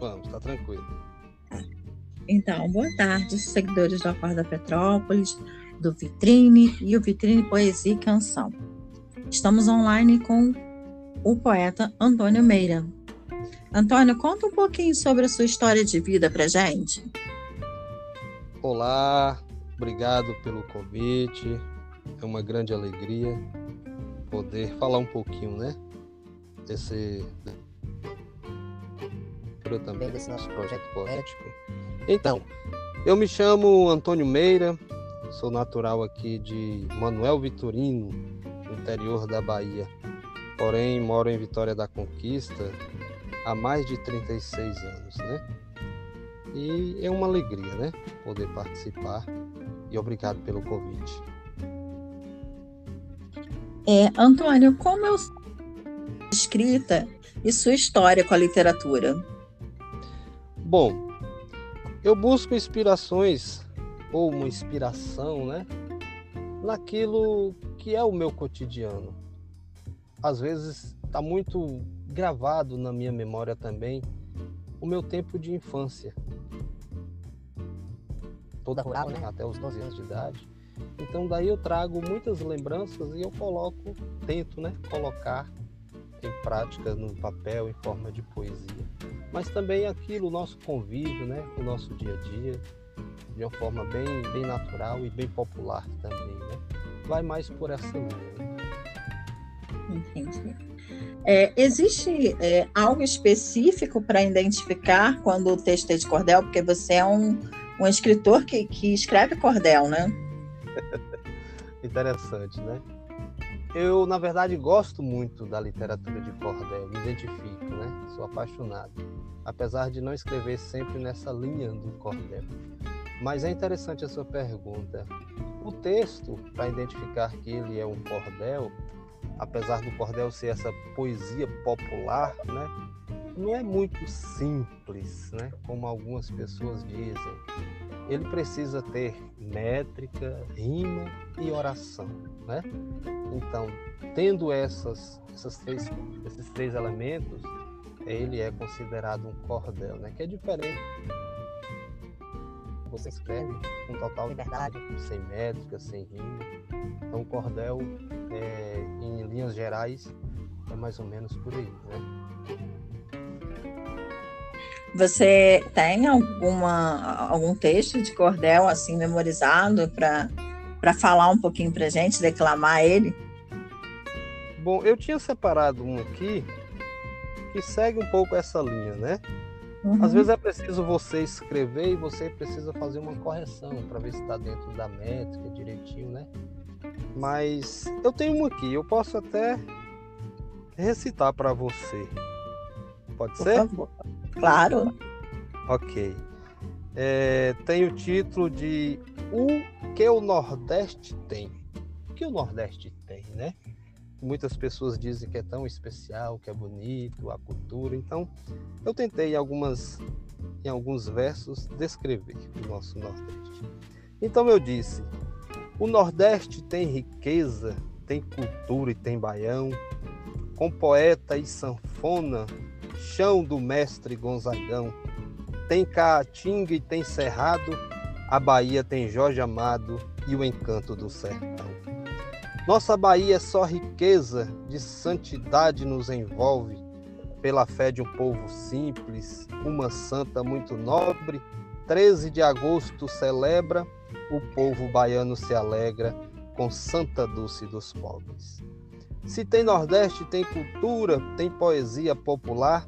Vamos, tá tranquilo. Então, boa tarde, seguidores do Acorda Petrópolis, do Vitrine e o Vitrine Poesia e Canção. Estamos online com o poeta Antônio Meira. Antônio, conta um pouquinho sobre a sua história de vida pra gente. Olá, obrigado pelo convite. É uma grande alegria poder falar um pouquinho, né? Desse também desse nosso projeto poético. Então, eu me chamo Antônio Meira, sou natural aqui de Manuel Vitorino, interior da Bahia. Porém, moro em Vitória da Conquista há mais de 36 anos, né? E é uma alegria, né? Poder participar e obrigado pelo convite. É, Antônio, como é a escrita e sua história com a literatura? Bom, eu busco inspirações ou uma inspiração, né? Naquilo que é o meu cotidiano. Às vezes está muito gravado na minha memória também o meu tempo de infância. Toda rural, né? Até os 12 anos de idade. Então daí eu trago muitas lembranças e eu coloco, tento, né, colocar em prática no papel em forma de poesia. Mas também aquilo, o nosso convívio, né, o nosso dia a dia, de uma forma bem, bem natural e bem popular também, né? Vai mais por essa linha. Entendi. É, existe é, algo específico para identificar quando o texto é de cordel? Porque você é um, um escritor que, que escreve cordel, né? Interessante, né? Eu, na verdade, gosto muito da literatura de cordel, me identifico, né? Sou apaixonado, apesar de não escrever sempre nessa linha do cordel. Mas é interessante a sua pergunta. O texto, para identificar que ele é um cordel, apesar do cordel ser essa poesia popular, né? Não é muito simples, né? Como algumas pessoas dizem. Ele precisa ter métrica, rima e oração, né? Então, tendo essas, essas três, esses três elementos, ele é considerado um cordel, né? Que é diferente. Você escreve com total liberdade, sem métrica, sem rima. Então, o cordel, é, em linhas gerais, é mais ou menos por aí, né? Você tem alguma, algum texto de cordel assim memorizado para falar um pouquinho para gente, declamar ele? Bom, eu tinha separado um aqui que segue um pouco essa linha, né? Uhum. Às vezes é preciso você escrever e você precisa fazer uma correção para ver se está dentro da métrica direitinho, né? Mas eu tenho um aqui, eu posso até recitar para você. Pode Por ser? Favor. Claro. Ok. É, tem o título de O que o Nordeste tem. O que o Nordeste tem, né? Muitas pessoas dizem que é tão especial, que é bonito, a cultura. Então, eu tentei em, algumas, em alguns versos descrever o nosso Nordeste. Então, eu disse: o Nordeste tem riqueza, tem cultura e tem baião, com poeta e sanfona chão do mestre Gonzagão. Tem Caatinga e tem Cerrado, a Bahia tem Jorge Amado e o encanto do sertão. Nossa Bahia é só riqueza, de santidade nos envolve, pela fé de um povo simples, uma santa muito nobre. 13 de agosto celebra, o povo baiano se alegra com Santa Dulce dos pobres. Se tem Nordeste, tem cultura, tem poesia popular,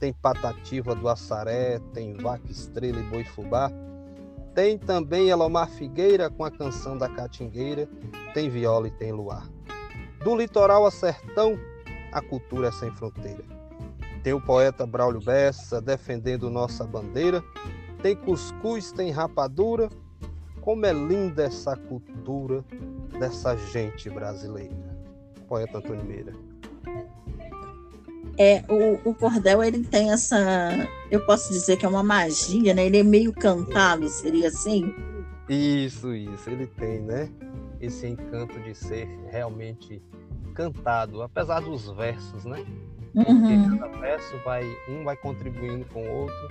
tem Patativa do Assaré, tem Vaca Estrela e Boi Fubá. Tem também Elomar Figueira com a canção da Catingueira, tem viola e tem luar. Do litoral a sertão, a cultura é sem fronteira. Tem o poeta Braulio Bessa defendendo nossa bandeira, tem cuscuz, tem rapadura, como é linda essa cultura dessa gente brasileira poeta Antônio Meira? É, o, o cordel ele tem essa, eu posso dizer que é uma magia, né? Ele é meio cantado, seria assim? Isso, isso, ele tem, né? Esse encanto de ser realmente cantado, apesar dos versos, né? Uhum. Porque cada verso vai, um vai contribuindo com o outro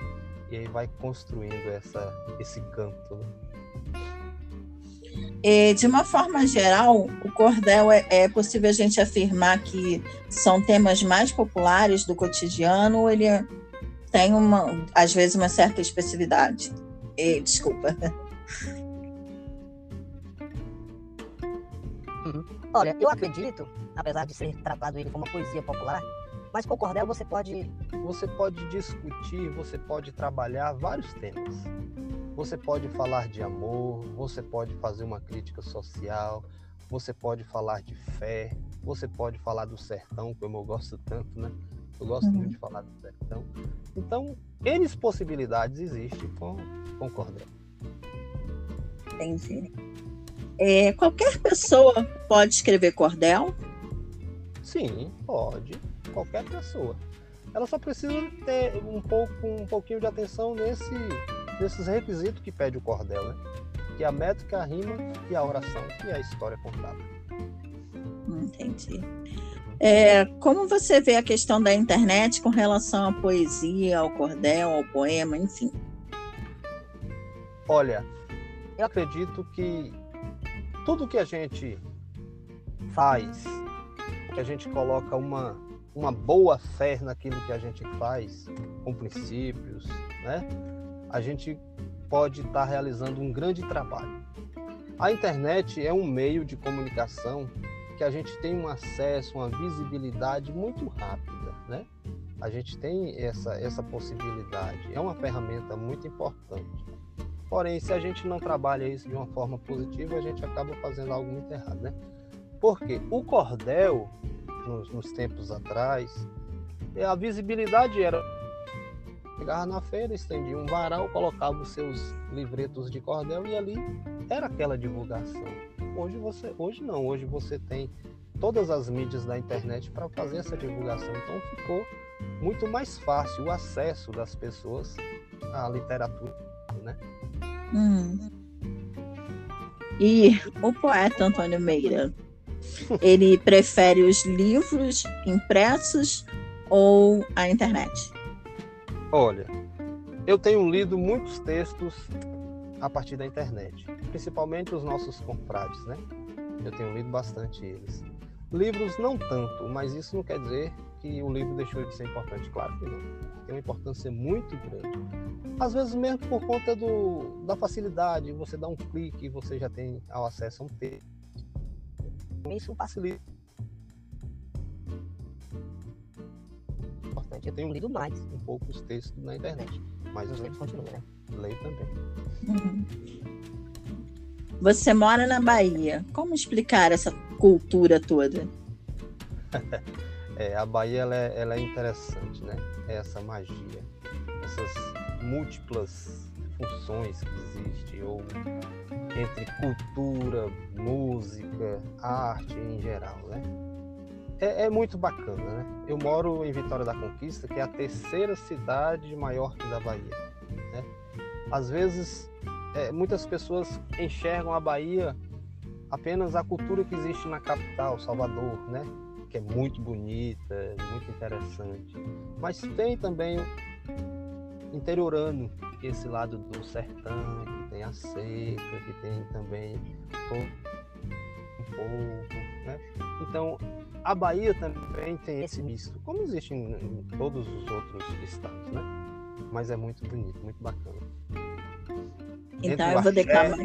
e aí vai construindo essa, esse canto. Né? E, de uma forma geral, o cordel é, é, possível a gente afirmar que são temas mais populares do cotidiano ou ele tem uma, às vezes, uma certa especificidade? E, desculpa. Uhum. Olha, eu acredito, apesar de ser tratado ele como uma poesia popular, mas com o cordel você pode. Você pode discutir, você pode trabalhar vários temas. Você pode falar de amor, você pode fazer uma crítica social, você pode falar de fé, você pode falar do sertão, como eu gosto tanto, né? Eu gosto uhum. muito de falar do sertão. Então, N possibilidades existem com, com o cordel. Entendi. É, qualquer pessoa pode escrever cordel? Sim, pode. Qualquer pessoa. Ela só precisa ter um pouco, um pouquinho de atenção nesse, nesses requisitos que pede o cordel, né? Que é a métrica, a rima e a oração, é a história contada. Entendi. É, como você vê a questão da internet com relação à poesia, ao cordel, ao poema, enfim? Olha, eu acredito que tudo que a gente faz, que a gente coloca uma, uma boa fé naquilo que a gente faz, com princípios, né? A gente pode estar tá realizando um grande trabalho. A internet é um meio de comunicação que a gente tem um acesso, uma visibilidade muito rápida, né? A gente tem essa, essa possibilidade. É uma ferramenta muito importante. Porém, se a gente não trabalha isso de uma forma positiva, a gente acaba fazendo algo muito errado, né? Porque o cordel, nos, nos tempos atrás, é, a visibilidade era chegava na feira, estendia um varal, colocava os seus livretos de cordel e ali era aquela divulgação. Hoje você, hoje não, hoje você tem todas as mídias da internet para fazer essa divulgação. Então ficou muito mais fácil o acesso das pessoas à literatura, né? Hum. E o poeta Antônio Meira, ele prefere os livros impressos ou a internet? Olha, eu tenho lido muitos textos a partir da internet, principalmente os nossos confrades, né? Eu tenho lido bastante eles. Livros não tanto, mas isso não quer dizer que o livro deixou de ser importante. Claro que não. Tem uma importância muito grande. Às vezes mesmo por conta do, da facilidade, você dá um clique e você já tem ao acesso a um texto. Isso facilita. Eu tenho lido mais um pouco os textos na internet, mas os livros continuam, né? Leio também. Uhum. Você mora na Bahia. Como explicar essa cultura toda? É, a Bahia ela é, ela é interessante, né? É essa magia, essas múltiplas funções que existem, ou entre cultura, música, arte em geral, né? É, é, muito bacana, né? Eu moro em Vitória da Conquista, que é a terceira cidade maior da Bahia, né? Às vezes, é, muitas pessoas enxergam a Bahia apenas a cultura que existe na capital, Salvador, né? que é muito bonita, muito interessante. Mas tem também interiorano, esse lado do sertão, que tem a seca, que tem também um povo, né? Então, a Bahia também tem esse misto, como existe em, em todos os outros estados, né? Mas é muito bonito, muito bacana. Então eu vou declamar.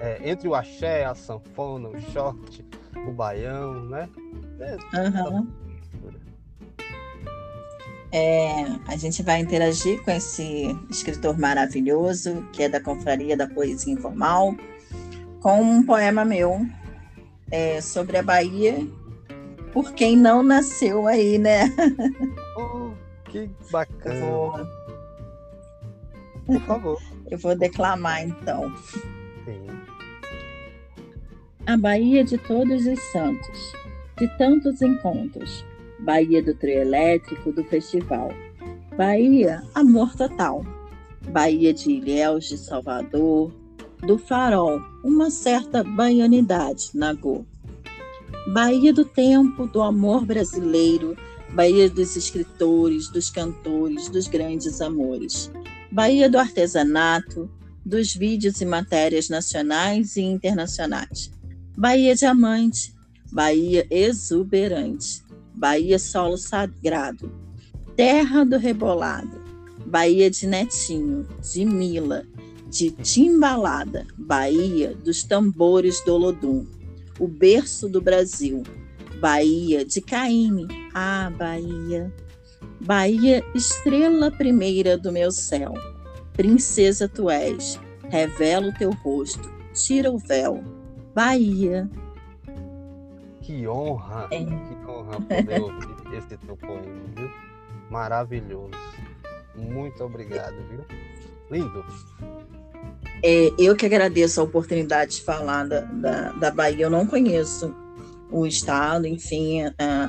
É, entre o axé, a sanfona, o short, o baião, né? Uhum. É, a gente vai interagir com esse escritor maravilhoso, que é da Confraria da Poesia Informal, com um poema meu é, sobre a Bahia, por quem não nasceu aí, né? Oh, que bacana! Vou... Por favor. Eu vou declamar então. Sim. A Bahia de Todos os Santos de tantos encontros. Bahia do trio elétrico do festival. Bahia, amor total. Bahia de Ilhéus de Salvador, do farol, uma certa baianidade na Go. Bahia do tempo do amor brasileiro, Bahia dos escritores, dos cantores, dos grandes amores. Bahia do artesanato, dos vídeos e matérias nacionais e internacionais. Bahia diamante, Bahia exuberante, Bahia solo sagrado, terra do rebolado, Bahia de Netinho, de Mila, de Timbalada, Bahia dos tambores do Olodum, o berço do Brasil, Bahia de Caíme, ah, Bahia, Bahia, estrela primeira do meu céu, princesa tu és, revela o teu rosto, tira o véu, Bahia. Que honra, é. que honra poder ouvir esse teu poema, viu? Maravilhoso. Muito obrigado, viu? Lindo. É, eu que agradeço a oportunidade de falar da, da, da Bahia. Eu não conheço o estado, enfim,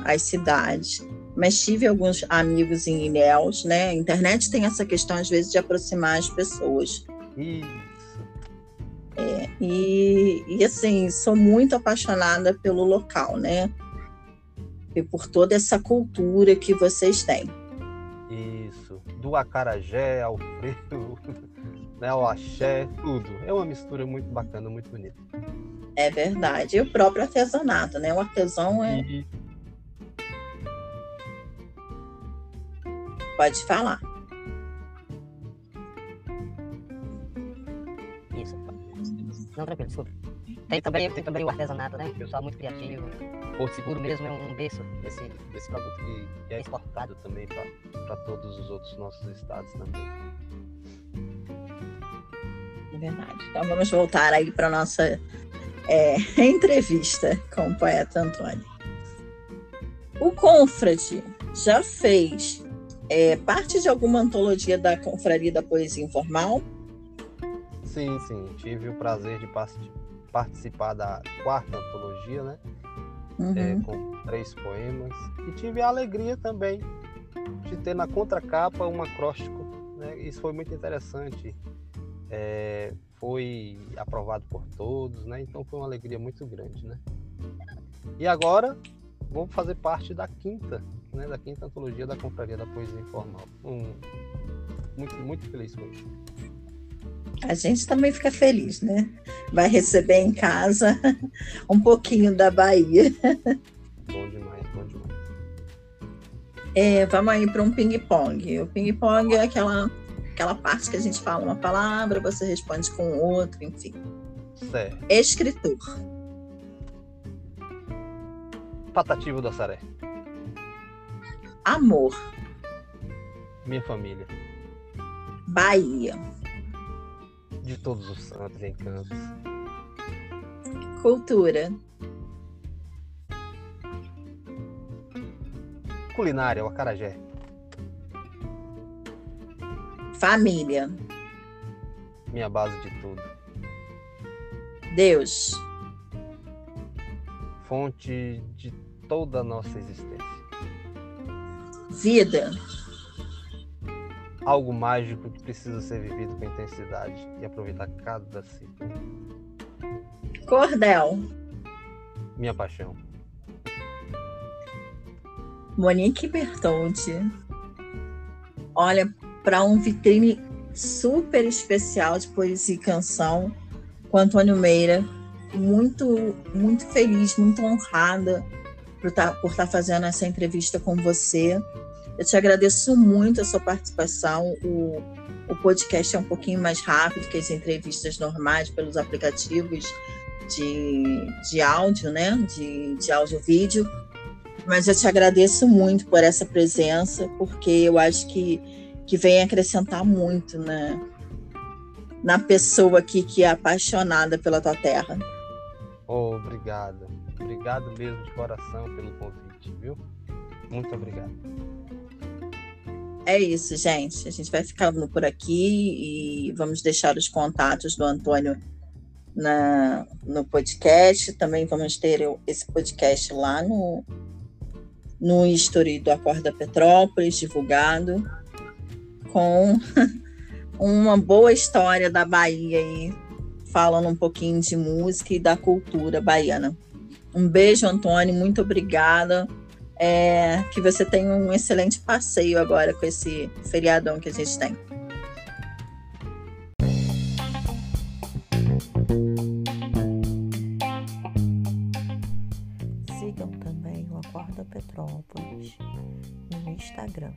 as cidades, mas tive alguns amigos em Ilhéus, né? A internet tem essa questão, às vezes, de aproximar as pessoas. Isso. É, e, e, assim, sou muito apaixonada pelo local, né? E por toda essa cultura que vocês têm. Isso. Do acarajé ao freio né, o axé, tudo. É uma mistura muito bacana, muito bonita. É verdade. E o próprio artesanato, né? O artesão é. E... Pode falar. Isso. Não, tranquilo, desculpa. Tem também, tem também o artesanato, né? O pessoal muito criativo. Porto Seguro mesmo é um berço desse, desse produto que é exportado também para todos os outros nossos estados também. É verdade. Então vamos voltar aí para nossa é, entrevista com o poeta Antônio. O Confrade já fez é, parte de alguma antologia da Confraria da Poesia Informal? Sim, sim. Tive o prazer de participar da quarta antologia, né? Uhum. É, com três poemas. E tive a alegria também de ter na contracapa um acróstico. Né? Isso foi muito interessante é, foi aprovado por todos, né? Então foi uma alegria muito grande, né? E agora vou fazer parte da quinta, né? Da quinta antologia da Confraria da Poesia Informal. Um, muito, muito feliz com isso. A gente também fica feliz, né? Vai receber em casa um pouquinho da Bahia. Bom demais, bom demais. É, vamos aí para um ping-pong. O ping-pong é aquela aquela parte que a gente fala uma palavra, você responde com outra, enfim. Certo. Escritor. Patativo da Saré. Amor. Minha família. Bahia. De todos os santos e encantos. Cultura. Culinária, o acarajé. Família. Minha base de tudo. Deus. Fonte de toda a nossa existência. Vida. Algo mágico que precisa ser vivido com intensidade e aproveitar cada ciclo. Cordel. Minha paixão. Monique Bertoldi. Olha, para um vitrine super especial de poesia e canção com Antônio Meira. Muito, muito feliz, muito honrada por estar tá, por tá fazendo essa entrevista com você. Eu te agradeço muito a sua participação. O, o podcast é um pouquinho mais rápido que as entrevistas normais pelos aplicativos de, de áudio, né? De, de áudio-vídeo. Mas eu te agradeço muito por essa presença, porque eu acho que que vem acrescentar muito na, na pessoa aqui que é apaixonada pela tua terra. Oh, obrigado. Obrigado mesmo de coração pelo convite, viu? Muito obrigado. É isso, gente. A gente vai ficando por aqui e vamos deixar os contatos do Antônio na, no podcast. Também vamos ter esse podcast lá no, no History do Acorda Petrópolis, divulgado com uma boa história da Bahia aí, falando um pouquinho de música e da cultura baiana. Um beijo, Antônio, muito obrigada É, que você tenha um excelente passeio agora com esse feriadão que a gente tem. Sigam também o Acorda Petrópolis no Instagram.